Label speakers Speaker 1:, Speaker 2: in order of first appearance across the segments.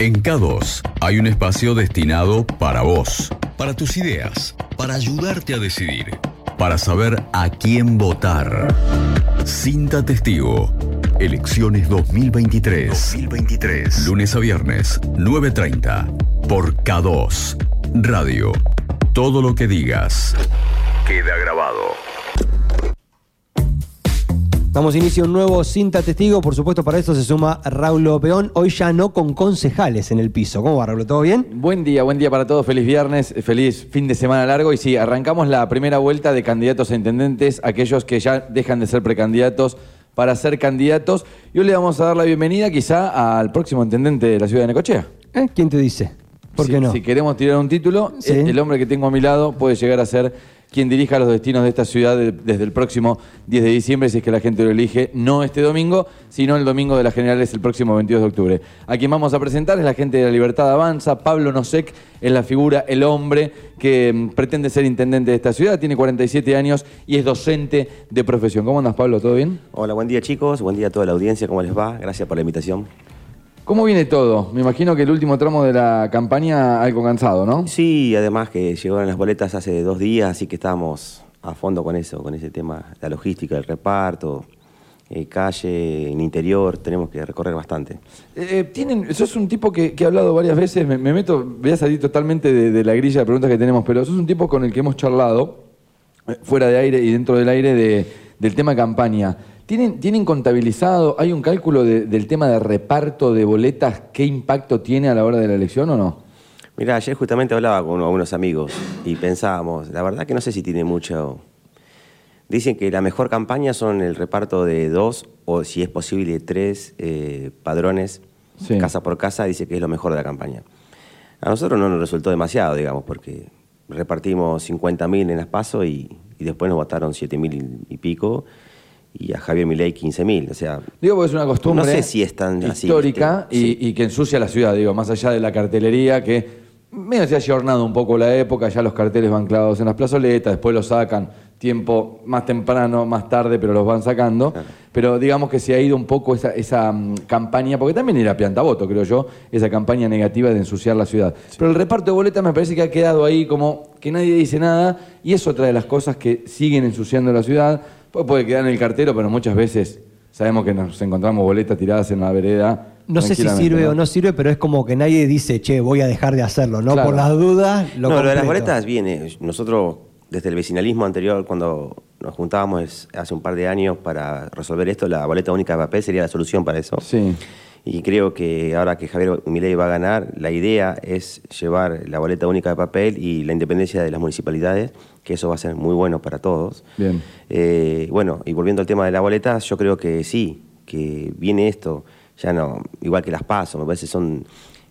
Speaker 1: En K2 hay un espacio destinado para vos, para tus ideas, para ayudarte a decidir, para saber a quién votar. Cinta Testigo. Elecciones 2023. 2023. Lunes a viernes, 9.30. Por K2. Radio. Todo lo que digas. Queda grabado.
Speaker 2: Damos inicio a un nuevo Cinta Testigo. Por supuesto, para esto se suma Raúl Peón. Hoy ya no con concejales en el piso. ¿Cómo va, Raúl? ¿Todo bien?
Speaker 3: Buen día, buen día para todos. Feliz viernes, feliz fin de semana largo. Y sí, arrancamos la primera vuelta de candidatos a intendentes, aquellos que ya dejan de ser precandidatos para ser candidatos. Y hoy le vamos a dar la bienvenida quizá al próximo intendente de la ciudad de Necochea.
Speaker 2: ¿Eh? ¿Quién te dice? ¿Por
Speaker 3: Si-
Speaker 2: qué no?
Speaker 3: Si queremos tirar un título,
Speaker 2: Sí.
Speaker 3: el hombre que tengo a mi lado puede llegar a ser quien dirija los destinos de esta ciudad de- desde el próximo 10 de diciembre, si es que la gente lo elige, no este domingo, sino el domingo de las generales, el próximo 22 de octubre. A quien vamos a presentar es la gente de la Libertad Avanza, Pablo Nosek es la figura, el hombre que mm, pretende ser intendente de esta ciudad, tiene 47 años y es docente de profesión. ¿Cómo andas, Pablo? ¿Todo bien?
Speaker 4: Hola, buen día chicos, buen día a toda la audiencia, ¿cómo les va? Gracias por la invitación.
Speaker 3: ¿Cómo viene todo? Me imagino que el último tramo de la campaña algo cansado, ¿no?
Speaker 4: Sí, además que llegaron las boletas hace dos días, así que estamos a fondo con eso, con ese tema, la logística, el reparto, eh, calle, en interior, tenemos que recorrer bastante.
Speaker 3: Eh, tienen, sos un tipo que, que he hablado varias veces, me, me meto, voy a salir totalmente de, de la grilla de preguntas que tenemos, pero sos un tipo con el que hemos charlado, eh, fuera de aire y dentro del aire, de- del tema campaña. ¿Tienen, ¿Tienen contabilizado, hay un cálculo de- del tema de reparto de boletas, qué impacto tiene a la hora de la elección o no?
Speaker 4: Mira, ayer justamente hablaba con uno- unos amigos y pensábamos, la verdad que no sé si tiene mucho... Dicen que la mejor campaña son el reparto de dos o si es posible tres eh, padrones
Speaker 3: Sí.
Speaker 4: casa por casa, dice que es lo mejor de la campaña. A nosotros no nos resultó demasiado, digamos, porque repartimos 50.000 en las PASO y, y después nos votaron 7.000 y pico y a Javier Milei 15.000, o sea...
Speaker 3: Digo porque es una costumbre
Speaker 4: No sé si es tan así,
Speaker 3: histórica y, y que ensucia la ciudad, digo, más allá de la cartelería, que medio se ha ayornado un poco la época, ya los carteles van clavados en las plazoletas, después los sacan tiempo más temprano, más tarde, pero los van sacando. Pero digamos que se ha ido un poco esa, esa mm, campaña, porque también era piantaboto, creo yo, esa campaña negativa de ensuciar la ciudad. Pero el reparto de boletas me parece que ha quedado ahí como que nadie dice nada, y es otra de las cosas que siguen ensuciando la ciudad. Pues puede quedar en el cartero, pero muchas veces sabemos que nos encontramos boletas tiradas en la vereda.
Speaker 2: No sé si sirve
Speaker 3: ¿no?
Speaker 2: o no sirve, pero es como que nadie dice, che, voy a dejar de hacerlo, ¿no?
Speaker 3: Claro.
Speaker 2: Por las dudas, lo
Speaker 4: no, lo de las boletas viene. Nosotros, desde el vecinalismo anterior, cuando nos juntábamos hace un par de años para resolver esto, la boleta única de papel sería la solución para eso.
Speaker 3: Sí.
Speaker 4: Y creo que ahora que Javier Milei va a ganar, la idea es llevar la boleta única de papel y la independencia de las municipalidades, que eso va a ser muy bueno para todos.
Speaker 3: Bien.
Speaker 4: Eh, bueno, y volviendo al tema de la boleta, yo creo que sí, que viene esto, ya no, igual que las PASO, me parece son,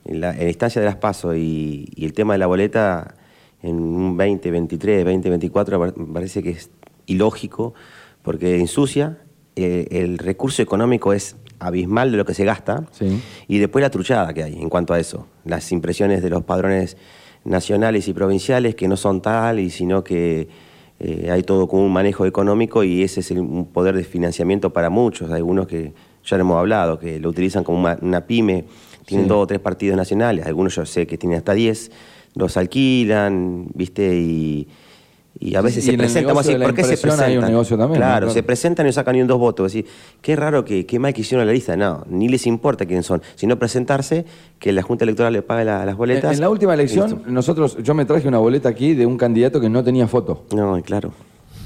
Speaker 4: en la, en la instancia de las PASO y, y el tema de la boleta, en un 2023, 2024, me parece que es ilógico, porque ensucia, eh, el recurso económico es abismal de lo que se gasta,
Speaker 3: Sí.
Speaker 4: y después la truchada que hay en cuanto a eso, las impresiones de los padrones nacionales y provinciales que no son tal, y sino que eh, hay todo como un manejo económico y ese es el- un poder de financiamiento para muchos. Hay algunos que ya lo hemos hablado, que lo utilizan como una, una pyme, tienen
Speaker 3: Sí.
Speaker 4: dos o tres partidos nacionales, algunos yo sé que tienen hasta 10, los alquilan, ¿viste? Y, y a veces se
Speaker 3: en
Speaker 4: presentan, vamos a decir, ¿por qué se
Speaker 3: impresión hay un
Speaker 4: presentan?
Speaker 3: negocio también.
Speaker 4: Claro, se presentan y no sacan ni un dos votos. Decir, qué raro que qué mal que hicieron la lista. No, ni les importa quiénes son, sino presentarse, que la Junta Electoral le pague la- las
Speaker 3: En,
Speaker 4: boletas.
Speaker 3: en la última elección, nosotros, yo me traje una boleta aquí de un candidato que no tenía foto.
Speaker 4: No, claro.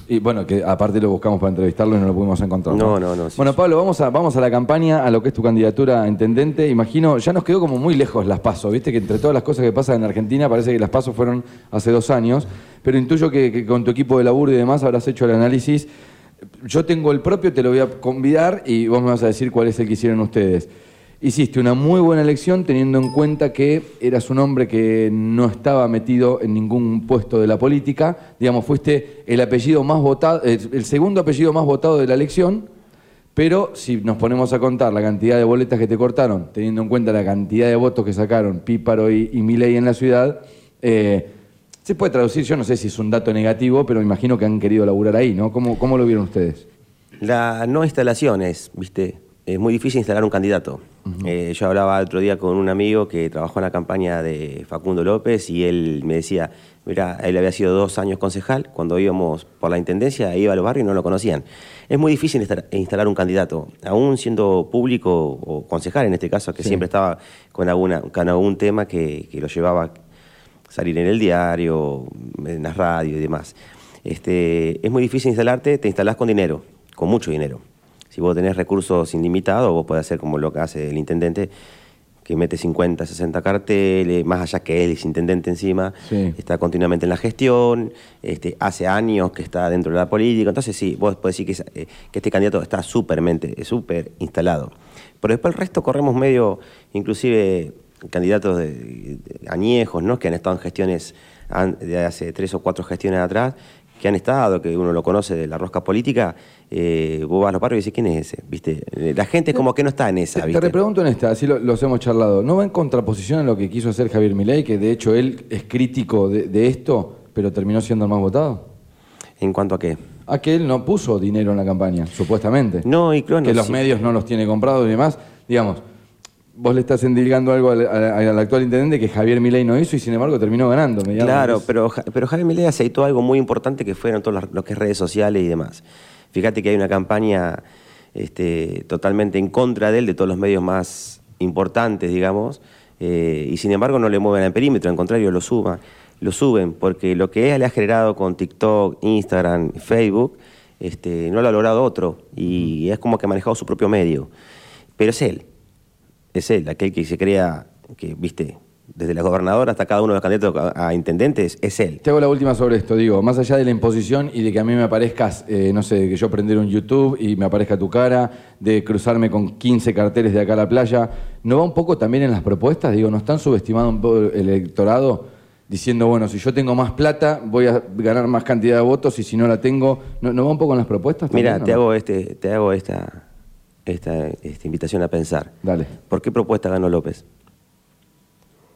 Speaker 3: Y bueno, que aparte lo buscamos para entrevistarlo y no lo pudimos encontrar.
Speaker 4: No, no, no, sí,
Speaker 3: bueno. Pablo, vamos a, vamos a la campaña, a lo que es tu candidatura a intendente. Imagino, ya nos quedó como muy lejos las pasos, viste que entre todas las cosas que pasan en Argentina parece que las pasos fueron hace dos años, pero intuyo que, que con tu equipo de laburo y demás habrás hecho el análisis. Yo tengo el propio, te lo voy a convidar y vos me vas a decir cuál es el que hicieron ustedes. Hiciste una muy buena elección teniendo en cuenta que eras un hombre que no estaba metido en ningún puesto de la política. Digamos, fuiste el apellido más votado, el segundo apellido más votado de la elección. Pero si nos ponemos a contar la cantidad de boletas que te cortaron, teniendo en cuenta la cantidad de votos que sacaron Píparo y, y en la ciudad, eh, se puede traducir, yo no sé si es un dato negativo, pero me imagino que han querido laburar ahí, ¿no? ¿Cómo, cómo lo vieron ustedes?
Speaker 4: La no instalación es, viste, es muy difícil instalar un candidato. Eh, yo hablaba otro día con un amigo que trabajó en la campaña de Facundo López y él me decía, mira, él había sido dos años concejal, cuando íbamos por la intendencia, iba a los barrios y no lo conocían. Es muy difícil instalar un candidato, aún siendo público o concejal en este caso, que
Speaker 3: Sí.
Speaker 4: siempre estaba con, alguna, con algún tema que, que lo llevaba a salir en el diario, en la radio y demás. Este, es muy difícil instalarte, te instalás con dinero, con mucho dinero. Si vos tenés recursos ilimitados, vos podés hacer como lo que hace el intendente, que mete 50, 60 carteles, más allá que él es intendente encima,
Speaker 3: Sí.
Speaker 4: está continuamente en la gestión, este, hace años que está dentro de la política, entonces sí, vos podés decir que, es- eh, que este candidato está súper instalado. Pero después el resto corremos medio, inclusive candidatos de, de añejos, ¿no? que han estado en gestiones de hace tres o cuatro gestiones atrás, que han estado, que uno lo conoce de la rosca política, eh, vos vas a los barrios y dices, ¿quién es ese? ¿Viste? Eh, La gente como que no está en esa,
Speaker 3: Te, te
Speaker 4: ¿viste?
Speaker 3: repregunto en esta, así lo- los hemos charlado. ¿No va en contraposición a lo que quiso hacer Javier Milei, que de hecho él es crítico de, de esto, pero terminó siendo el más votado?
Speaker 4: ¿En cuanto a qué?
Speaker 3: A que él no puso dinero en la campaña, supuestamente.
Speaker 4: No, y claro,
Speaker 3: que los
Speaker 4: sí.
Speaker 3: medios no los tiene comprados y demás. Digamos, vos le estás endilgando algo al, al- al actual intendente que Javier Milei no hizo y sin embargo terminó ganando.
Speaker 4: Claro, pero, pero Javier Milei aceitó algo muy importante que fueron todos los- lo que es redes sociales y demás. Fíjate que hay una campaña este, totalmente en contra de él, de todos los medios más importantes, digamos, eh, y sin embargo no le mueven al perímetro, al contrario, lo suban, lo suben, porque lo que él le ha generado con TikTok, Instagram, Facebook, este, no lo ha logrado otro, y es como que ha manejado su propio medio. Pero es él, es él, aquel que se crea, que, viste, desde la gobernadora hasta cada uno de los candidatos a, intendentes, es él.
Speaker 3: Te hago la última sobre esto, digo, más allá de la imposición y de que a mí me aparezcas, eh, no sé, que yo prender un YouTube y me aparezca tu cara, de cruzarme con 15 carteles de acá a la playa, ¿no va un poco también en las propuestas? Digo, ¿no están subestimando un poco el electorado diciendo, bueno, si yo tengo más plata, voy a ganar más cantidad de votos y si no la tengo, ¿no, no va un poco en las propuestas?
Speaker 4: Mira, te hago, este, te hago esta, esta, esta invitación a pensar.
Speaker 3: Dale.
Speaker 4: ¿Por qué propuesta ganó López?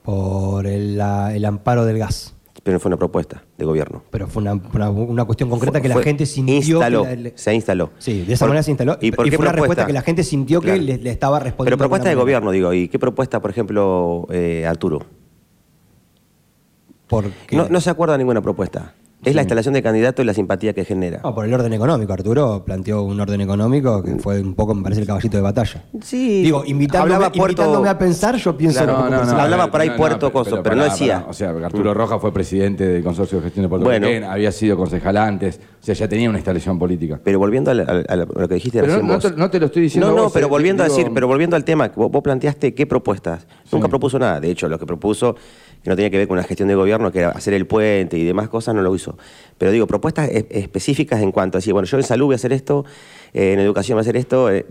Speaker 2: Por el, la- el amparo del gas.
Speaker 4: Pero no fue una propuesta de gobierno.
Speaker 2: Pero fue una, una- una cuestión concreta
Speaker 4: Fue-
Speaker 2: que la
Speaker 4: fue-
Speaker 2: gente sintió.
Speaker 4: instaló,
Speaker 2: que la-
Speaker 4: se instaló.
Speaker 2: Sí, de esa
Speaker 4: Por-
Speaker 2: manera se instaló.
Speaker 4: ¿Y por qué
Speaker 2: fue una respuesta que la gente sintió
Speaker 4: Claro.
Speaker 2: que le, le estaba respondiendo.
Speaker 4: Pero propuesta de
Speaker 2: manera.
Speaker 4: gobierno, digo. ¿Y qué propuesta, por ejemplo, eh, Arturo?
Speaker 2: Porque,
Speaker 4: No, no se acuerda de ninguna propuesta. Es la instalación de candidato y la simpatía que genera.
Speaker 2: No, por el orden económico. Arturo planteó un orden económico que fue un poco, me parece, el caballito de batalla.
Speaker 4: Sí.
Speaker 2: Digo, invitándome,
Speaker 4: Hablaba Puerto-
Speaker 2: invitándome a pensar, yo pienso
Speaker 4: Claro, no, no, hablaba por ahí Puerto Coso, pero no decía.
Speaker 3: O sea, Arturo Roja fue presidente del Consorcio de Gestión de Puerto
Speaker 4: Bueno.
Speaker 3: Había sido concejal antes, o sea, ya tenía una instalación política.
Speaker 4: Pero volviendo a, lo que dijiste
Speaker 3: Pero
Speaker 4: recién
Speaker 3: no,
Speaker 4: vos.
Speaker 3: te, no te lo estoy diciendo
Speaker 4: No, no,
Speaker 3: vos,
Speaker 4: pero
Speaker 3: eh,
Speaker 4: volviendo a decir, pero volviendo al tema, vos, planteaste qué propuestas. Nunca propuso nada. De hecho, lo que propuso, que no tenía que ver con la gestión de gobierno, que era hacer el puente y demás cosas, no lo hizo. Pero digo, propuestas es- específicas en cuanto a decir, bueno, yo en salud voy a hacer esto, eh, en educación voy a hacer esto, eh,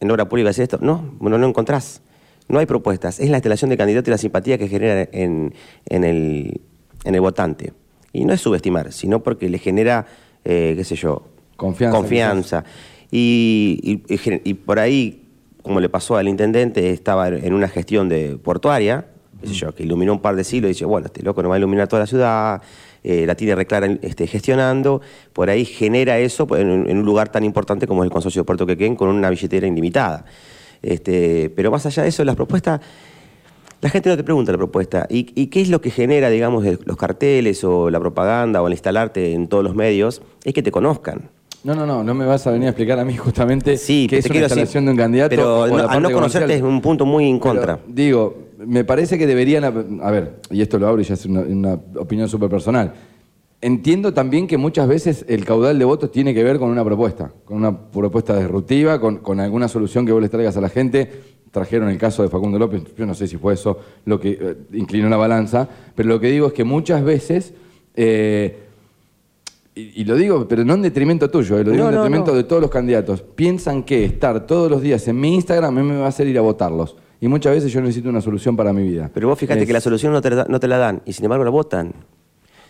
Speaker 4: en obra pública voy a hacer esto. No, bueno, no encontrás. No hay propuestas. Es la instalación de candidato y la simpatía que genera en, en el, en el votante. Y no es subestimar, sino porque le genera, eh, qué sé yo,
Speaker 3: Confianza,
Speaker 4: confianza. Y, y por ahí, como le pasó al intendente, estaba en una gestión de portuaria, qué sé yo, que iluminó un par de siglos y dice, bueno, este loco no va a iluminar toda la ciudad, eh, la tiene reclara este, gestionando, por ahí genera eso en, un- en un lugar tan importante como es el consorcio de Puerto Quequén con una billetera ilimitada. Este, pero más allá de eso, las propuestas, la gente no te pregunta la propuesta. ¿Y, y qué es lo que genera, digamos, el- los carteles o la propaganda o el instalarte en todos los medios? Es que te conozcan.
Speaker 3: No, no, no, no me vas a venir a explicar a mí justamente
Speaker 4: Sí,
Speaker 3: que
Speaker 4: que
Speaker 3: es una
Speaker 4: decir,
Speaker 3: instalación de un candidato.
Speaker 4: pero
Speaker 3: o
Speaker 4: no- conocerte
Speaker 3: comercial.
Speaker 4: es un punto muy en
Speaker 3: Pero,
Speaker 4: contra.
Speaker 3: digo, me parece que deberían, a ver, y esto lo abro y ya es una, una opinión súper personal. Entiendo también que muchas veces el caudal de votos tiene que ver con una propuesta, con una propuesta disruptiva, con, con alguna solución que vos les traigas a la gente. Trajeron el caso de Facundo López, yo no sé si fue eso lo que eh, inclinó la balanza, pero lo que digo es que muchas veces, eh, y, y lo digo, pero no en detrimento tuyo, eh, lo digo
Speaker 4: No,
Speaker 3: en
Speaker 4: no,
Speaker 3: detrimento
Speaker 4: no.
Speaker 3: de todos los candidatos, piensan que estar todos los días en mi Instagram a mí me va a hacer ir a votarlos. Y muchas veces yo necesito una solución para mi vida.
Speaker 4: Pero vos fíjate
Speaker 3: Es-
Speaker 4: que la solución no te, la, no te la dan y sin embargo la votan.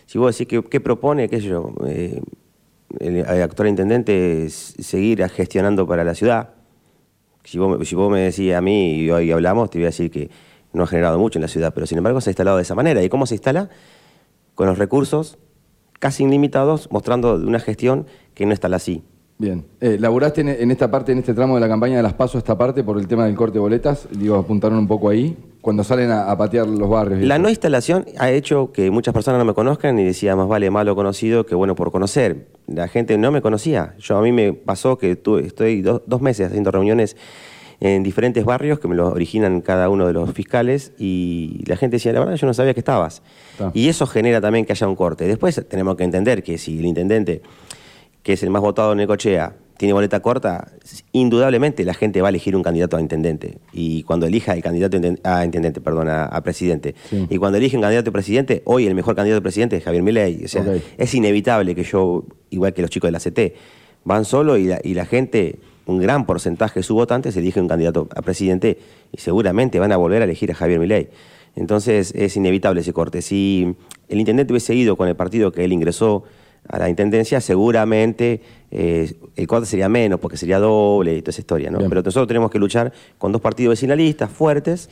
Speaker 4: Si vos decís que qué propone, qué sé yo, eh, el, el actual intendente es seguir gestionando para la ciudad. Si vos, me- si vos me decís a mí y hoy hablamos, te voy a decir que no ha generado mucho en la ciudad, pero sin embargo se ha instalado de esa manera. ¿Y cómo se instala? Con los recursos casi ilimitados, mostrando una gestión que no está así.
Speaker 3: Bien. Eh, ¿Laburaste en, en esta parte, en este tramo de la campaña de las pasos, esta parte, por el tema del corte de boletas? Digo, apuntaron un poco ahí, cuando salen a, a patear los barrios.
Speaker 4: La
Speaker 3: eso.
Speaker 4: no instalación ha hecho que muchas personas no me conozcan y decía más vale malo conocido que bueno por conocer. La gente no me conocía. Yo a mí me pasó que tuve- estoy do- dos meses haciendo reuniones en diferentes barrios que me lo originan cada uno de los fiscales y la gente decía, la verdad yo no sabía que estabas.
Speaker 3: Está.
Speaker 4: Y eso genera también que haya un corte. Después tenemos que entender que si el intendente, que es el más votado en Necochea, tiene boleta corta, indudablemente la gente va a elegir un candidato a intendente. Y cuando elija el candidato a inten- a intendente, perdón, a, a presidente.
Speaker 3: Sí.
Speaker 4: Y cuando elige un candidato a presidente, hoy el mejor candidato a presidente es Javier Milei. O sea, es inevitable que yo, igual que los chicos de la CT, van solo y la, y la gente, un gran porcentaje de sus votantes elige un candidato a presidente y seguramente van a volver a elegir a Javier Milei. Entonces es inevitable ese corte. Si el intendente hubiese ido con el partido que él ingresó a la intendencia, seguramente eh, el corte sería menos, porque sería doble y toda esa historia, ¿no?
Speaker 3: Bien.
Speaker 4: Pero nosotros tenemos que luchar con dos partidos vecinalistas fuertes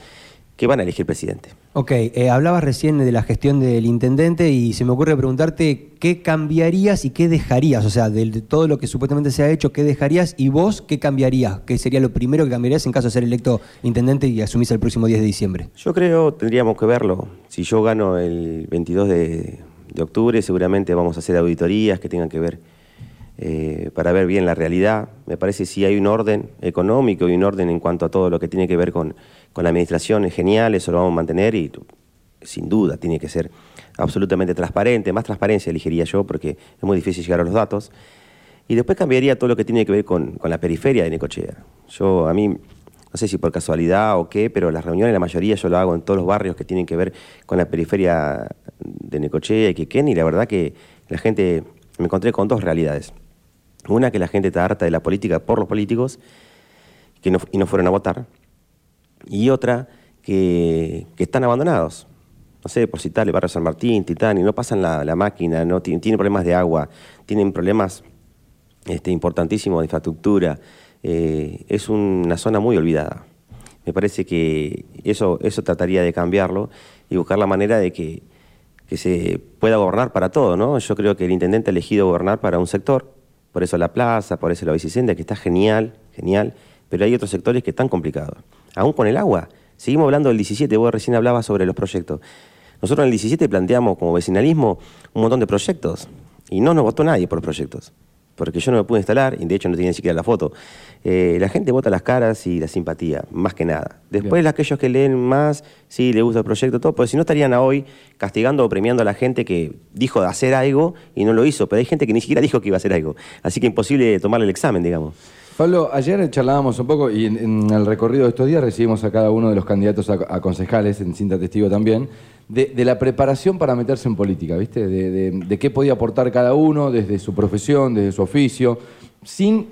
Speaker 4: que van a elegir presidente.
Speaker 2: Ok, eh, hablabas recién de la gestión del intendente y se me ocurre preguntarte qué cambiarías y qué dejarías, o sea, de, de todo lo que supuestamente se ha hecho, qué dejarías y vos qué cambiarías, qué sería lo primero que cambiarías en caso de ser electo intendente y asumís el próximo 10 de diciembre.
Speaker 4: Yo creo, tendríamos que verlo. Si yo gano el 22 de, de octubre, seguramente vamos a hacer auditorías que tengan que ver eh, para ver bien la realidad. Me parece si hay un orden económico y un orden en cuanto a todo lo que tiene que ver con, con la administración, es genial, eso lo vamos a mantener y sin duda tiene que ser absolutamente transparente. Más transparencia elegiría yo porque es muy difícil llegar a los datos. Y después cambiaría todo lo que tiene que ver con, con la periferia de Necochea. Yo, a mí, no sé si por casualidad o qué, pero las reuniones, la mayoría yo lo hago en todos los barrios que tienen que ver con la periferia de Necochea y Quequén, y la verdad que la gente, me encontré con dos realidades. Una, que la gente está harta de la política por los políticos que no, y no fueron a votar. Y otra, que, están abandonados. No sé, por citarle, Barrio San Martín, Titán, y no pasan la, máquina, no tienen, tienen problemas de agua, tienen problemas este, importantísimos de infraestructura. Eh, es una zona muy olvidada. Me parece que eso, eso trataría de cambiarlo y buscar la manera de que, que se pueda gobernar para todo, ¿no? Yo creo que el intendente ha elegido gobernar para un sector, por eso la plaza, por eso la bicicenda, que está genial, genial, pero hay otros sectores que están complicados. Aún con el agua. Seguimos hablando del 17, vos recién hablabas sobre los proyectos. Nosotros en el 17 planteamos como vecinalismo un montón de proyectos y no nos votó nadie por proyectos, porque yo no me pude instalar y de hecho no tenía ni siquiera la foto. Eh, la gente vota las caras y la simpatía, más que nada. Después
Speaker 3: Bien.
Speaker 4: aquellos que leen más, sí, les gusta el proyecto, todo, porque si no estarían a hoy castigando o premiando a la gente que dijo de hacer algo y no lo hizo, pero hay gente que ni siquiera dijo que iba a hacer algo. Así que imposible tomarle el examen, digamos.
Speaker 3: Pablo, ayer charlábamos un poco y en, en el recorrido de estos días recibimos a cada uno de los candidatos a, a concejales, en Cinta Testigo también, de, la preparación para meterse en política, ¿viste? De qué podía aportar cada uno desde su profesión, desde su oficio, sin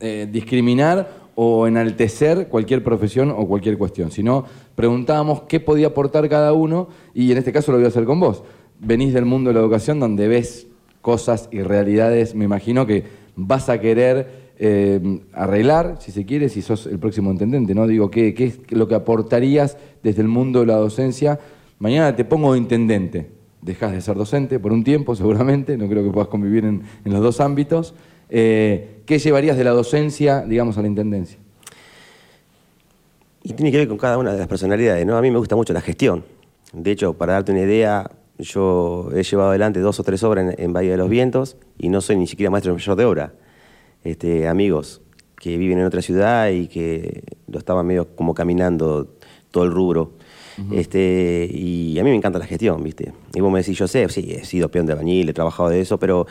Speaker 3: eh, discriminar o enaltecer cualquier profesión o cualquier cuestión, sino preguntábamos qué podía aportar cada uno y en este caso lo voy a hacer con vos. Venís del mundo de la educación donde ves cosas y realidades, me imagino que vas a querer eh, arreglar, si se quiere, si sos el próximo intendente, ¿no? Digo, ¿qué, qué es lo que aportarías desde el mundo de la docencia? Mañana te pongo de intendente, dejas de ser docente por un tiempo seguramente, no creo que puedas convivir en, en los dos ámbitos. Eh, ¿Qué llevarías de la docencia, digamos, a la intendencia?
Speaker 4: Y tiene que ver con cada una de las personalidades, ¿no? A mí me gusta mucho la gestión. De hecho, para darte una idea, yo he llevado adelante dos o tres obras en, en Bahía de los Vientos y no soy ni siquiera maestro mayor de obra. Este, amigos que viven en otra ciudad y que lo estaban medio como caminando todo el rubro. Este, y a mí me encanta la gestión, ¿viste? Y vos me decís, yo sé, sí, he sido peón de bañil, he trabajado de eso, pero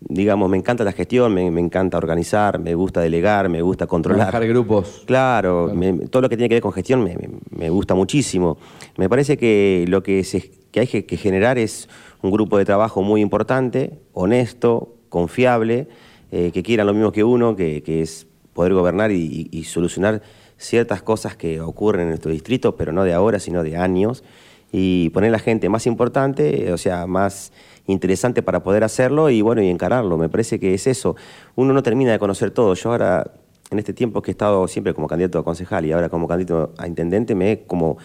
Speaker 4: digamos, me encanta la gestión, me, me encanta organizar, me gusta delegar, me gusta controlar.
Speaker 3: Manejar grupos.
Speaker 4: Claro, me- todo lo que tiene que ver con gestión me, me- gusta muchísimo. Me parece que lo que, se- que hay que, que generar es un grupo de trabajo muy importante, honesto, confiable, eh, que quieran lo mismo que uno, que, que es poder gobernar y, y- y solucionar ciertas cosas que ocurren en nuestro distrito, pero no de ahora, sino de años, y poner la gente más importante, o sea, más interesante para poder hacerlo y bueno, y encararlo. Me parece que es eso. Uno no termina de conocer todo. Yo ahora, en este tiempo que he estado siempre como candidato a concejal y ahora como candidato a intendente, me he como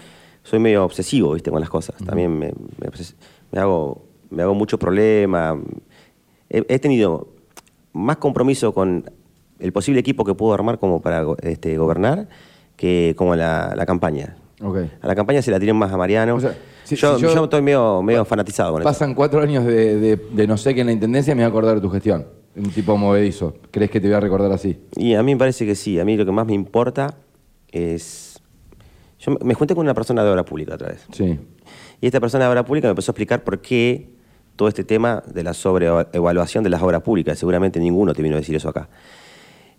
Speaker 4: soy medio obsesivo, ¿viste? con las cosas. También me, me obses- me hago me hago mucho problema. He, he tenido más compromiso con el posible equipo que puedo armar como para este, gobernar que como la, la campaña. A la campaña se la tienen más a Mariano.
Speaker 3: O sea, si-
Speaker 4: yo,
Speaker 3: si yo-
Speaker 4: yo estoy medio, medio fanatizado con eso.
Speaker 3: Pasan cuatro años de, de- de no sé qué en la intendencia, me voy a acordar de tu gestión. Un tipo movedizo. ¿Crees que te voy a recordar así?
Speaker 4: Y a mí me parece que sí. A mí lo que más me importa es... Yo me- me junté con una persona de obra pública otra vez.
Speaker 3: Sí.
Speaker 4: Y esta persona de obra pública me empezó a explicar por qué todo este tema de la sobreevaluación de las obras públicas. Seguramente ninguno te vino a decir eso acá.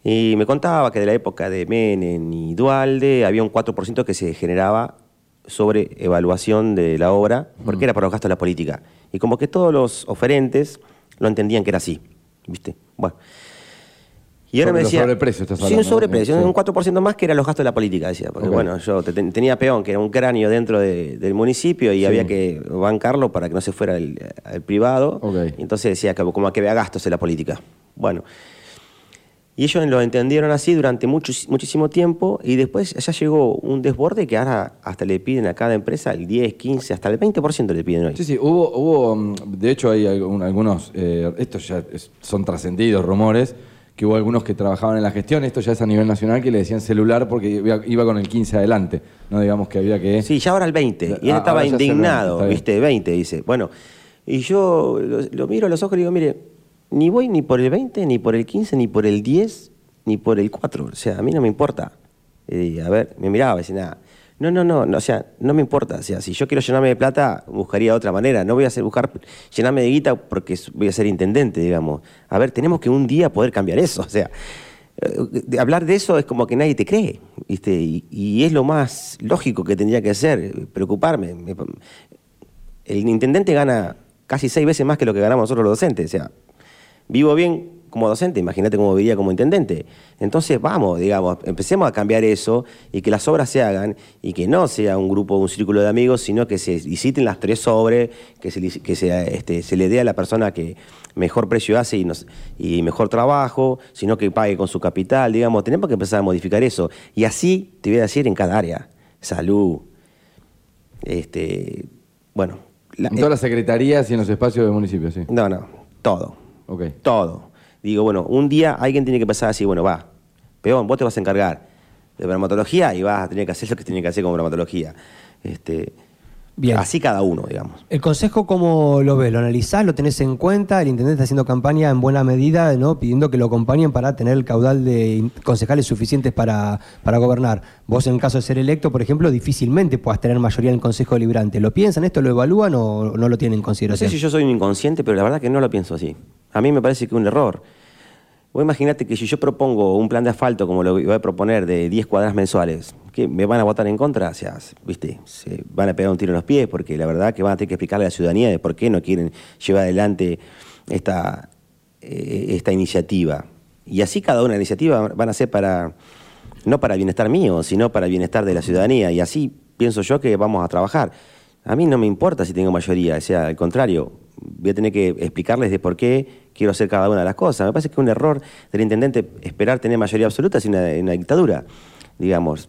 Speaker 4: Y me contaba que de la época de Menem y Dualde había un 4% que se generaba sobre evaluación de la obra, porque era para los gastos de la política. Y como que todos los oferentes lo entendían que era así. ¿Viste? Bueno. Y ahora
Speaker 3: Sobre
Speaker 4: me decía.
Speaker 3: sobreprecios estás
Speaker 4: Sí, un
Speaker 3: hablando, ¿no?
Speaker 4: sobreprecio,
Speaker 3: Sí.
Speaker 4: un 4% más que era los gastos de la política, decía. Porque bueno, yo te- ten- tenía peón, que era un cráneo dentro de- del municipio y
Speaker 3: Sí.
Speaker 4: había que bancarlo para que no se fuera al, privado.
Speaker 3: Ok.
Speaker 4: Y entonces decía que como que había gastos en la política. Bueno. Y ellos lo entendieron así durante mucho, muchísimo tiempo y después ya llegó un desborde que ahora hasta le piden a cada empresa el 10, 15, hasta el 20% le piden hoy.
Speaker 3: Sí, sí, hubo, hubo mm, de hecho hay algunos, eh, estos ya son trascendidos rumores, que hubo algunos que trabajaban en la gestión, esto ya es a nivel nacional, que le decían celular porque iba, con el 15 adelante, no digamos que había que...
Speaker 4: Sí, ya ahora el 20. Y él
Speaker 3: Ah,
Speaker 4: estaba
Speaker 3: ahora ya es el 20,
Speaker 4: indignado. ¿viste? 20, dice. Bueno, y yo lo, lo miro a los ojos y digo, mire, ni voy ni por el 20, ni por el 15, ni por el 10, ni por el 4. O sea, a mí no me importa. Y, a ver, me miraba y decía, nada. No, no, no, no, o sea, no me importa. O sea, si yo quiero llenarme de plata, buscaría otra manera. No voy a hacer buscar llenarme de guita porque voy a ser intendente, digamos. A ver, tenemos que un día poder cambiar eso. O sea, eh, hablar de eso es como que nadie te cree, ¿viste? Y, es lo más lógico que tendría que eh, preocuparme. Me- el intendente gana casi seis veces más que lo que ganamos nosotros los docentes. O sea, vivo bien como docente, imagínate cómo viviría como intendente. Entonces, vamos, digamos, empecemos a cambiar eso y que las obras se hagan y que no sea un grupo, un círculo de amigos, sino que se liciten las tres obras, que se, lic- que se, este, se le dé a la persona que mejor precio hace y, nos- y mejor trabajo, sino que pague con su capital, digamos, tenemos que empezar a modificar eso. Y así, te voy a decir, en cada área, salud, este, bueno. la-
Speaker 3: En todas las secretarías y en los espacios del municipio, sí.
Speaker 4: no, no, todo. Todo. Digo, bueno, un día alguien tiene que empezar a decir, bueno, va, peón, vos te vas a encargar de bromatología y vas a tener que hacer lo que tiene que hacer con bromatología. Este,
Speaker 2: Bien.
Speaker 4: Así cada uno, digamos.
Speaker 2: ¿El consejo cómo lo ves? ¿Lo analizás? ¿Lo tenés en cuenta? El intendente está haciendo campaña en buena medida, ¿no? pidiendo que lo acompañen para tener el caudal de concejales suficientes para, para gobernar. Vos, en el caso de ser electo, por ejemplo, difícilmente puedas tener mayoría en el Consejo Deliberante. ¿Lo piensan esto? ¿Lo evalúan o no lo tienen en
Speaker 4: No sé
Speaker 2: consideración?
Speaker 4: si yo soy un inconsciente, pero la verdad que no lo pienso así. A mí me parece que es un error. Vos imaginate que si yo propongo un plan de asfalto como lo voy a proponer de 10 cuadras mensuales, que me van a votar en contra, o sea, viste, se van a pegar un tiro en los pies, porque la verdad que van a tener que explicarle a la ciudadanía de por qué no quieren llevar adelante esta, eh, esta iniciativa. Y así cada una iniciativa van a ser para, no para el bienestar mío, sino para el bienestar de la ciudadanía. Y así pienso yo que vamos a trabajar. A mí no me importa si tengo mayoría, o sea, al contrario, voy a tener que explicarles de por qué quiero hacer cada una de las cosas. Me parece que es un error del intendente esperar tener mayoría absoluta sin una, dictadura, digamos.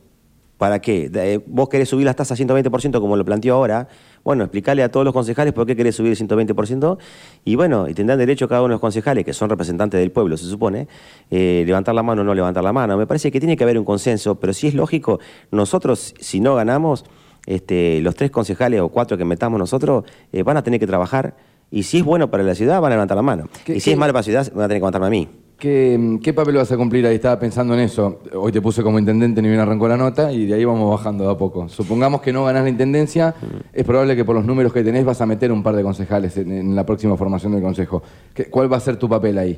Speaker 4: ¿Para qué? Eh, ¿Vos querés subir las tasas a 120% como lo planteó ahora? Bueno, explicarle a todos los concejales por qué querés subir el 120% y bueno, y tendrán derecho cada uno de los concejales, que son representantes del pueblo, se supone, eh, levantar la mano o no levantar la mano. Me parece que tiene que haber un consenso, pero si es lógico, nosotros, si no ganamos, este, los tres concejales o cuatro que metamos nosotros eh, van a tener que trabajar y si es bueno para la ciudad, van a levantar la mano.
Speaker 3: ¿Qué-
Speaker 4: y si
Speaker 3: qué-
Speaker 4: es malo para la ciudad, van a tener que levantarme a mí.
Speaker 3: ¿Qué, qué papel vas a cumplir ahí? Estaba pensando en eso. Hoy te puse como intendente, ni bien arrancó la nota, y de ahí vamos bajando de a poco. Supongamos que no ganás la intendencia, es probable que por los números que tenés vas a meter un par de concejales en, en la próxima formación del consejo. ¿Qué- ¿Cuál va a ser tu papel ahí?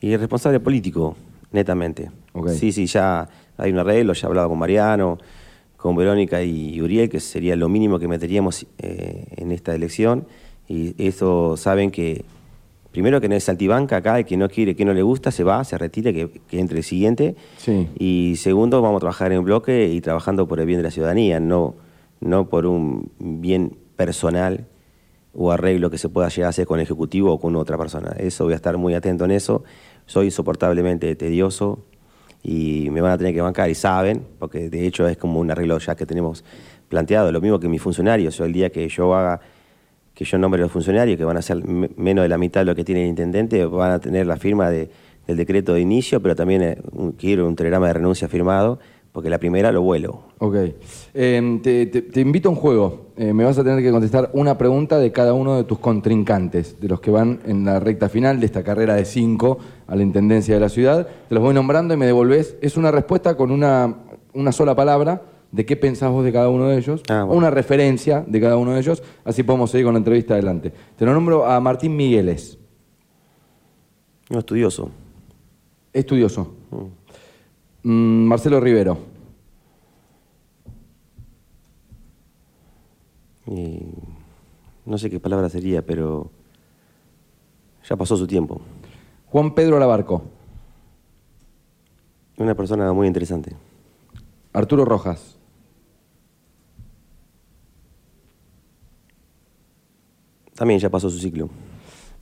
Speaker 4: Y responsable político, netamente. Sí, sí, ya hay un arreglo, ya he hablado con Mariano, con Verónica y Uriel, que sería lo mínimo que meteríamos eh, en esta elección. Y eso saben que, primero que no es altibanca acá, el que no quiere, que no le gusta, se va, se retire, que, que entre el siguiente.
Speaker 3: Sí.
Speaker 4: Y segundo, vamos a trabajar en bloque y trabajando por el bien de la ciudadanía, no, no por un bien personal o arreglo que se pueda llegar a hacer con el Ejecutivo o con otra persona. Eso voy a estar muy atento en eso. Soy insoportablemente tedioso y me van a tener que bancar y saben, porque de hecho es como un arreglo ya que tenemos planteado, lo mismo que mis funcionarios. Yo el día que yo haga, que yo nombre los funcionarios, que van a ser me- menos de la mitad de lo que tiene el intendente, van a tener la firma de, del decreto de inicio, pero también eh, quiero un telegrama de renuncia firmado, porque la primera lo vuelo.
Speaker 3: Ok. Te, te- te invito a un juego. Eh, me vas a tener que contestar una pregunta de cada uno de tus contrincantes, de los que van en la recta final de esta carrera de cinco a la Intendencia de la ciudad. Te los voy nombrando y me devolvés. Es una respuesta con una, una sola palabra de qué pensás vos de cada uno de ellos,
Speaker 4: Ah, bueno.
Speaker 3: una referencia de cada uno de ellos, así podemos seguir con la entrevista adelante. Te lo nombro a Martín Migueles,
Speaker 4: Un estudioso.
Speaker 3: estudioso. Mm, Marcelo Rivero,
Speaker 4: Y no sé qué palabra sería, pero ya pasó su tiempo.
Speaker 3: Juan Pedro Labarco,
Speaker 4: Una persona muy interesante.
Speaker 3: Arturo Rojas,
Speaker 4: También ya pasó su ciclo.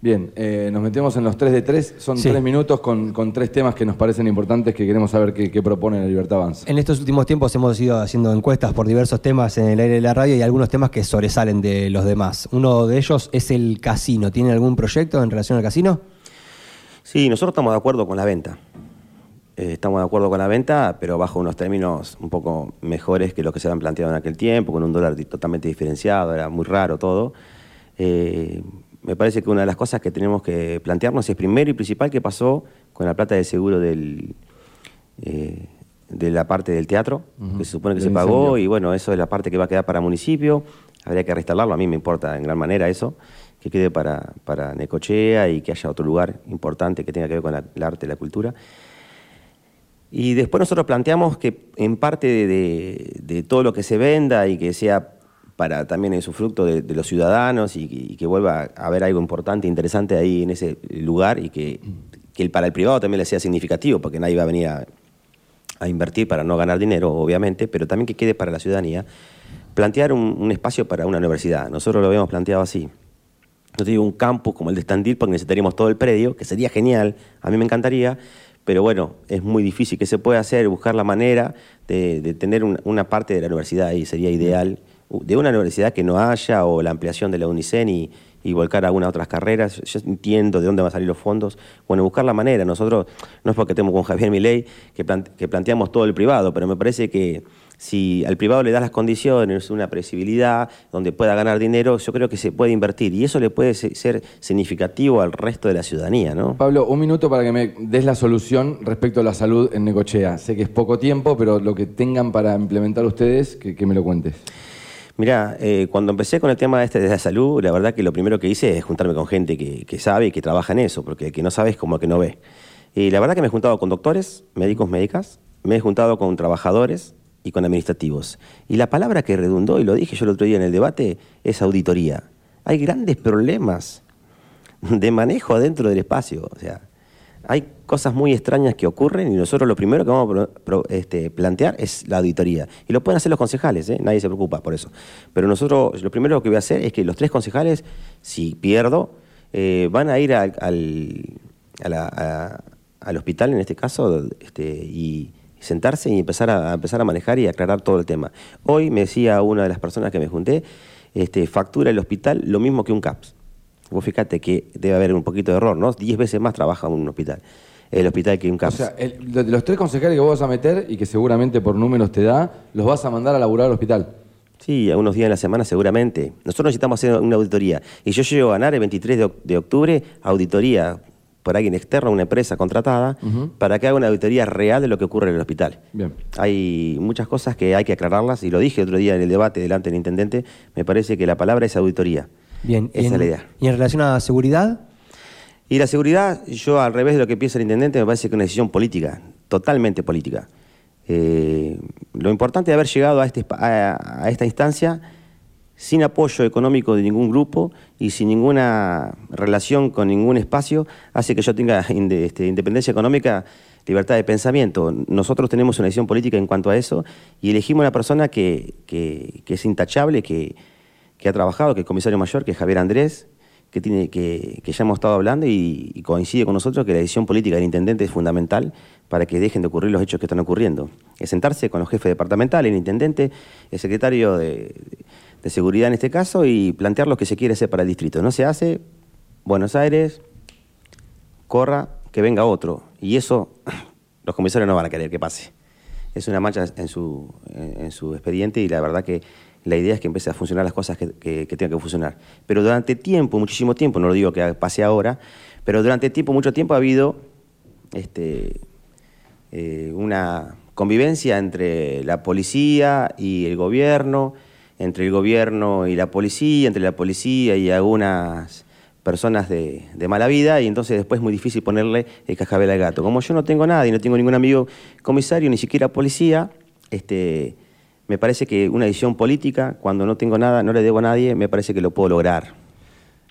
Speaker 3: Bien, eh, nos metemos en los 3 de 3. Son
Speaker 2: Sí.
Speaker 3: tres minutos con, con tres temas que nos parecen importantes que queremos saber qué, qué propone la Libertad Avanza.
Speaker 2: En estos últimos tiempos hemos ido haciendo encuestas por diversos temas en el aire de la radio y algunos temas que sobresalen de los demás. Uno de ellos es el casino. ¿Tiene algún proyecto en relación al casino?
Speaker 4: Sí, nosotros estamos de acuerdo con la venta. Eh, estamos de acuerdo con la venta, pero bajo unos términos un poco mejores que los que se habían planteado en aquel tiempo, con un dólar totalmente diferenciado, era muy raro todo. Eh, me parece que una de las cosas que tenemos que plantearnos es primero y principal qué pasó con la plata del seguro del, eh, de la parte del teatro, que se supone que se pagó,
Speaker 3: incendio.
Speaker 4: y bueno, eso es la parte que va a quedar para municipio, habría que reinstalarlo, a mí me importa en gran manera eso, que quede para, para Necochea y que haya otro lugar importante que tenga que ver con la- el arte y la cultura. Y después nosotros planteamos que en parte de, de- de todo lo que se venda y que sea para también es un fruto de, de los ciudadanos y, que- vuelva a haber algo importante, interesante ahí en ese lugar y que, que el- para el privado también le sea significativo, porque nadie va a venir a, invertir para no ganar dinero, obviamente, pero también que quede para la ciudadanía, plantear un, espacio para una universidad. Nosotros lo habíamos planteado así. No te digo un campus como el de Standil porque necesitaríamos todo el predio, que sería genial, a mí me encantaría, pero bueno, es muy difícil. ¿Qué se puede hacer? Buscar la manera de, tener un- una parte de la universidad ahí, sería ideal. De una universidad que no haya, o la ampliación de la UNICEN y, y volcar a algunas otras carreras. Yo entiendo de dónde van a salir los fondos. Bueno, buscar la manera. Nosotros, no es porque estemos con Javier Milei, que, que planteamos todo el privado, pero me parece que si al privado le das las condiciones, una previsibilidad, donde pueda ganar dinero, yo creo que se puede invertir. Y eso le puede se- ser significativo al resto de la ciudadanía, ¿no?
Speaker 3: Pablo, un minuto para que me des la solución respecto a la salud en Necochea. Sé que es poco tiempo, pero lo que tengan para implementar ustedes, que me lo cuentes.
Speaker 4: Mirá, eh, cuando empecé con el tema este de la salud, la verdad que lo primero que hice es juntarme con gente que, sabe y que trabaja en eso, porque el que no sabe es como el que no ve. Y la verdad que me he juntado con doctores, médicos, médicas, me he juntado con trabajadores y con administrativos. Y la palabra que redundó, y lo dije yo el otro día en el debate, es auditoría. Hay grandes problemas de manejo dentro del espacio. O sea, hay cosas muy extrañas que ocurren y nosotros lo primero que vamos a este, plantear es la auditoría. Y lo pueden hacer los concejales, ¿eh? nadie se preocupa por eso. Pero nosotros lo primero que voy a hacer es que los tres concejales, si pierdo, eh, van a ir al, hospital en este caso este, y sentarse y empezar a, a empezar a manejar y aclarar todo el tema. Hoy me decía una de las personas que me junté, este, factura el hospital lo mismo que un CAPS. Vos fíjate que debe haber un poquito de error, ¿no? Diez veces más trabaja un hospital, el hospital que un
Speaker 3: O
Speaker 4: CAPS.
Speaker 3: sea, el- los tres concejales que vos vas a meter y que seguramente por números te da, los vas a mandar a laburar al hospital.
Speaker 4: Sí, algunos días en la semana seguramente. Nosotros necesitamos hacer una auditoría. Y yo llego a ganar el 23 de, oc- de octubre auditoría por alguien externo, una empresa contratada, para que haga una auditoría real de lo que ocurre en el hospital.
Speaker 3: Bien.
Speaker 4: Hay muchas cosas que hay que aclararlas, y lo dije otro día en el debate delante del intendente, me parece que la palabra es auditoría.
Speaker 2: Bien.
Speaker 4: Esa
Speaker 2: en-
Speaker 4: es la idea.
Speaker 2: ¿Y en relación a seguridad?
Speaker 4: Y la seguridad, yo al revés de lo que piensa el intendente, me parece que es una decisión política, totalmente política. Eh, lo importante de haber llegado a, este, a, a esta instancia sin apoyo económico de ningún grupo y sin ninguna relación con ningún espacio hace que yo tenga este, independencia económica, libertad de pensamiento. Nosotros tenemos una decisión política en cuanto a eso y elegimos una persona que, que- que es intachable, que, que ha trabajado, que es comisario mayor, que es Javier Andrés, que, tiene, que, ya hemos estado hablando y, coincide con nosotros que la decisión política del intendente es fundamental para que dejen de ocurrir los hechos que están ocurriendo. Es sentarse con los jefes departamentales, el intendente, el secretario de, de seguridad en este caso y plantear lo que se quiere hacer para el distrito. No se hace, Buenos Aires, corra, que venga otro. Y eso los comisarios no van a querer que pase. Es una mancha en su, en su expediente y la verdad que la idea es que empiece a funcionar las cosas que, que, que tengan que funcionar. Pero durante tiempo, muchísimo tiempo, no lo digo que pase ahora, pero durante tiempo, mucho tiempo ha habido este, eh, una convivencia entre la policía y el gobierno, entre el gobierno y la policía, entre la policía y algunas personas de, mala vida y entonces después es muy difícil ponerle el cascabel al gato. Como yo no tengo nada y no tengo ningún amigo comisario, ni siquiera policía, este, me parece que una decisión política, cuando no tengo nada, no le debo a nadie, me parece que lo puedo lograr.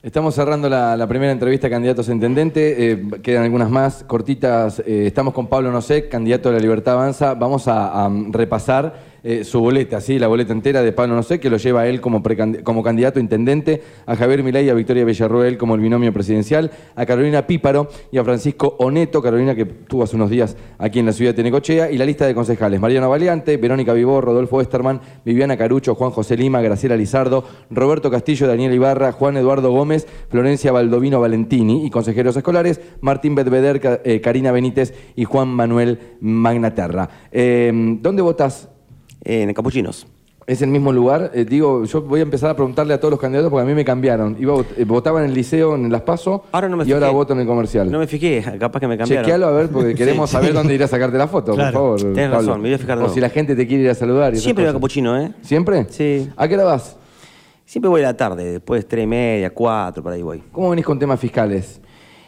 Speaker 3: Estamos cerrando la, primera entrevista a candidatos a intendente. Eh, quedan algunas más cortitas. Eh, estamos con Pablo Nosek, candidato de la Libertad Avanza. Vamos a, a repasar eh, su boleta, ¿sí? la boleta entera de Pablo Nosek, que lo lleva a él como, como candidato a intendente, a Javier Milei a Victoria Villarroel como el binomio presidencial, a Carolina Píparo y a Francisco Oneto, Carolina que estuvo hace unos días aquí en la ciudad de Tenecochea, y la lista de concejales: Mariano Valiante, Verónica Vivó, Rodolfo Esterman, Viviana Carucho, Juan José Lima, Graciela Lizardo, Roberto Castillo, Daniel Ibarra, Juan Eduardo Gómez, Florencia Baldovino Valentini y consejeros escolares Martín Bedveder, eh, Karina Benítez y Juan Manuel Magnaterra. Eh, ¿Dónde votas?
Speaker 4: En Capuchinos.
Speaker 3: ¿Es el mismo lugar? Eh, digo, yo voy a empezar a preguntarle a todos los candidatos porque a mí me cambiaron. Iba, eh, votaba en el liceo, en las PASO,
Speaker 4: ahora no me
Speaker 3: y
Speaker 4: fijé.
Speaker 3: ahora voto en el comercial.
Speaker 4: No me fijé, capaz que me cambiaron.
Speaker 3: Chequealo a ver porque queremos
Speaker 4: Sí.
Speaker 3: saber dónde ir a sacarte la foto,
Speaker 2: Claro.
Speaker 3: por favor. Pablo.
Speaker 4: razón, me voy a fijar
Speaker 3: O si la gente te quiere ir a saludar. y
Speaker 4: Siempre voy a. Capuchino, ¿eh?
Speaker 3: ¿Siempre?
Speaker 4: Sí.
Speaker 3: ¿A qué hora vas?
Speaker 4: Siempre voy a la tarde, después tres y media, cuatro, por ahí voy.
Speaker 3: ¿Cómo venís con temas fiscales?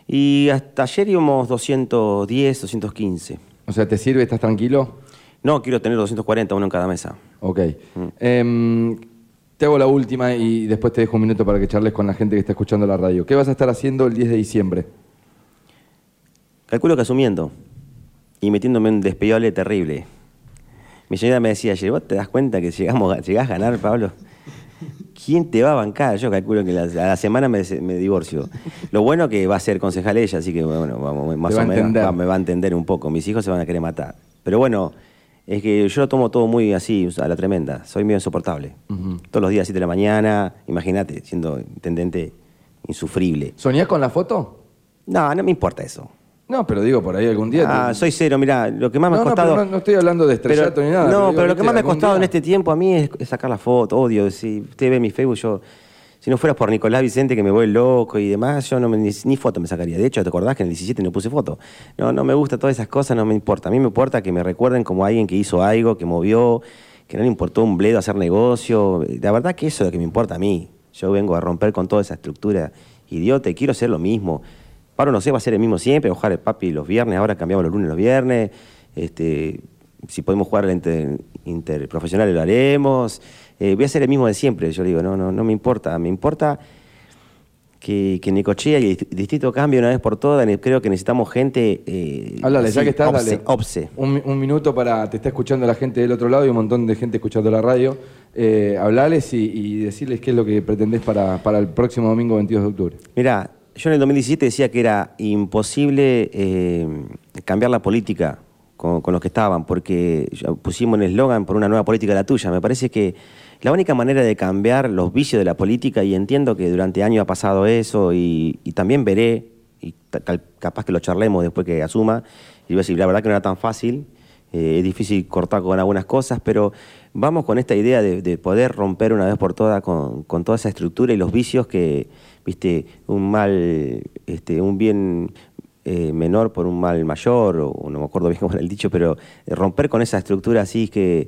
Speaker 4: Y hasta ayer íbamos 210, 215.
Speaker 3: O sea, ¿te sirve? ¿Estás tranquilo?
Speaker 4: No, quiero tener 240, uno en cada mesa.
Speaker 3: Ok. Em, te hago la última y después te dejo un minuto para que charles con la gente que está escuchando la radio. ¿Qué vas a estar haciendo el 10 de diciembre?
Speaker 4: Calculo que asumiendo y metiéndome un despeyole terrible. Mi señora me decía ayer, ¿vos te das cuenta que llegamos, llegás a ganar, Pablo? ¿Quién te va a bancar? Yo calculo que la- a la semana me, me divorcio. Lo bueno que va a ser concejal ella, así que bueno, vamos, más o menos va- me va a entender un poco. Mis hijos se van a querer matar. Pero bueno, es que yo lo tomo todo muy así, a la tremenda. Soy medio insoportable. Todos los días, 7 de la mañana, imagínate, siendo intendente insufrible.
Speaker 3: ¿Soñás con la foto?
Speaker 4: No, no me importa eso.
Speaker 3: No, pero digo, por ahí algún día...
Speaker 4: Ah,
Speaker 3: te-
Speaker 4: soy cero, mira, lo que más me
Speaker 3: No,
Speaker 4: ha costado.
Speaker 3: no- no estoy hablando de estrellato ni nada, pero
Speaker 4: No,
Speaker 3: digo,
Speaker 4: pero lo que más me ha costado
Speaker 3: día-
Speaker 4: en este tiempo a mí es, es sacar la foto, odio. Si usted ve mi Facebook, yo. Si no fuera por Nicolás Vicente, que me voy loco y demás, yo no me- ni, foto me sacaría. De hecho, ¿te acordás que en el 17 no puse foto? No, no me gusta todas esas cosas, no me importa. A mí me importa que me recuerden como alguien que hizo algo, que movió, que no le importó un bledo hacer negocio. La verdad que eso es lo que me importa a mí. Yo vengo a romper con toda esa estructura idiota y quiero hacer lo mismo. Pablo no sé, va a ser el mismo siempre, ojalá el papi los viernes, ahora cambiamos los lunes los viernes. Este, si podemos jugar al inter, interprofesional lo haremos. Eh, voy a ser el mismo de siempre, yo digo, no, no, no me importa. Me importa que, que Necochea y el dist- distrito cambie una vez por todas. Creo que necesitamos gente. Eh,
Speaker 3: Háblale, ya que estás,
Speaker 4: obse,
Speaker 3: dale.
Speaker 4: obse.
Speaker 3: Un, un minuto para. Te está escuchando la gente del otro lado y un montón de gente escuchando la radio. Eh, hablales y, y decirles qué es lo que pretendés para, para el próximo domingo 22 de octubre.
Speaker 4: Mira, yo en el 2017 decía que era imposible eh, cambiar la política con, con los que estaban, porque pusimos un eslogan por una nueva política la tuya. Me parece que la única manera de cambiar los vicios de la política, y entiendo que durante años ha pasado eso, y, también veré, y capaz que lo charlemos después que asuma, y voy a decir, la verdad que no era tan fácil, eh, es difícil cortar con algunas cosas, pero vamos con esta idea de, de poder romper una vez por todas con, con toda esa estructura y los vicios que, viste, un mal, este, un bien eh, menor por un mal mayor, o no me acuerdo bien cómo era el dicho, pero eh, romper con esa estructura así que,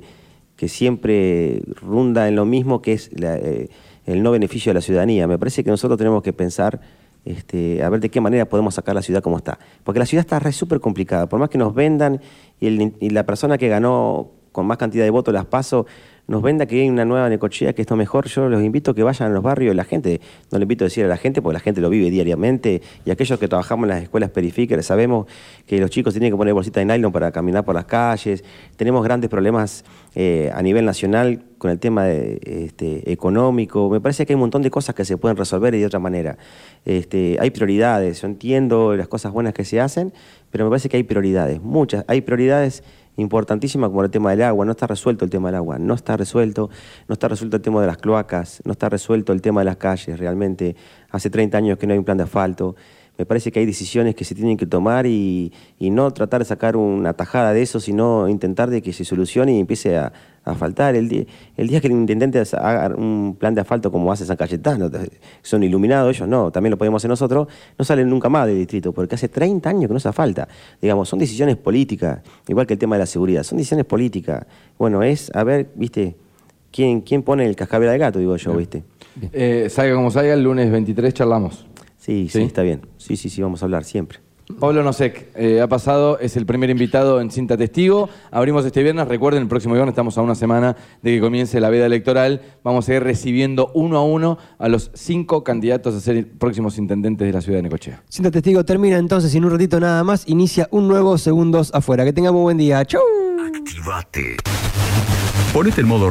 Speaker 4: que siempre runda en lo mismo que es eh, el no beneficio de la ciudadanía. Me parece que nosotros tenemos que pensar este, a ver de qué manera podemos sacar la ciudad como está. Porque la ciudad está súper complicada. Por más que nos vendan y, y la persona que ganó con más cantidad de votos las paso nos venda que hay una nueva Necochea, que esto mejor, yo los invito a que vayan a los barrios, la gente, no le invito a decir a la gente porque la gente lo vive diariamente y aquellos que trabajamos en las escuelas periféricas sabemos que los chicos tienen que poner bolsita de nylon para caminar por las calles, tenemos grandes problemas eh, a nivel nacional con el tema este, económico, me parece que hay un montón de cosas que se pueden resolver y de otra manera. Este, hay prioridades, yo entiendo las cosas buenas que se hacen, pero me parece que hay prioridades, muchas, hay prioridades importantísimas como el tema del agua, no está resuelto el tema del agua, no está resuelto, no está resuelto el tema de las cloacas, no está resuelto el tema de las calles, realmente hace 30 años que no hay un plan de asfalto. Me parece que hay decisiones que se tienen que tomar y, y no tratar de sacar una tajada de eso, sino intentar de que se solucione y empiece a, a faltar. El día, el día que el intendente haga un plan de asfalto como hace San Cayetano, son iluminados ellos, no, también lo podemos hacer nosotros, no salen nunca más del distrito, porque hace 30 años que no hace falta. Digamos, son decisiones políticas, igual que el tema de la seguridad, son decisiones políticas. Bueno, es, a ver, viste, quién, quién pone el cascabel al gato, digo yo, viste.
Speaker 3: Eh, salga como salga, el lunes 23 charlamos.
Speaker 4: Sí, sí,
Speaker 3: ¿Sí?
Speaker 4: está bien. Sí, sí, sí, vamos a hablar siempre.
Speaker 3: Pablo Nosek eh, ha pasado, es el primer invitado en Cinta Testigo. Abrimos este viernes, recuerden, el próximo viernes estamos a una semana de que comience la veda electoral. Vamos a ir recibiendo uno a uno a los cinco candidatos a ser próximos intendentes de la ciudad de Necochea.
Speaker 2: Cinta Testigo termina entonces y en un ratito nada más inicia un nuevo Segundos Afuera. Que tengamos buen día. ¡Chau!
Speaker 1: Activate. Ponete en modo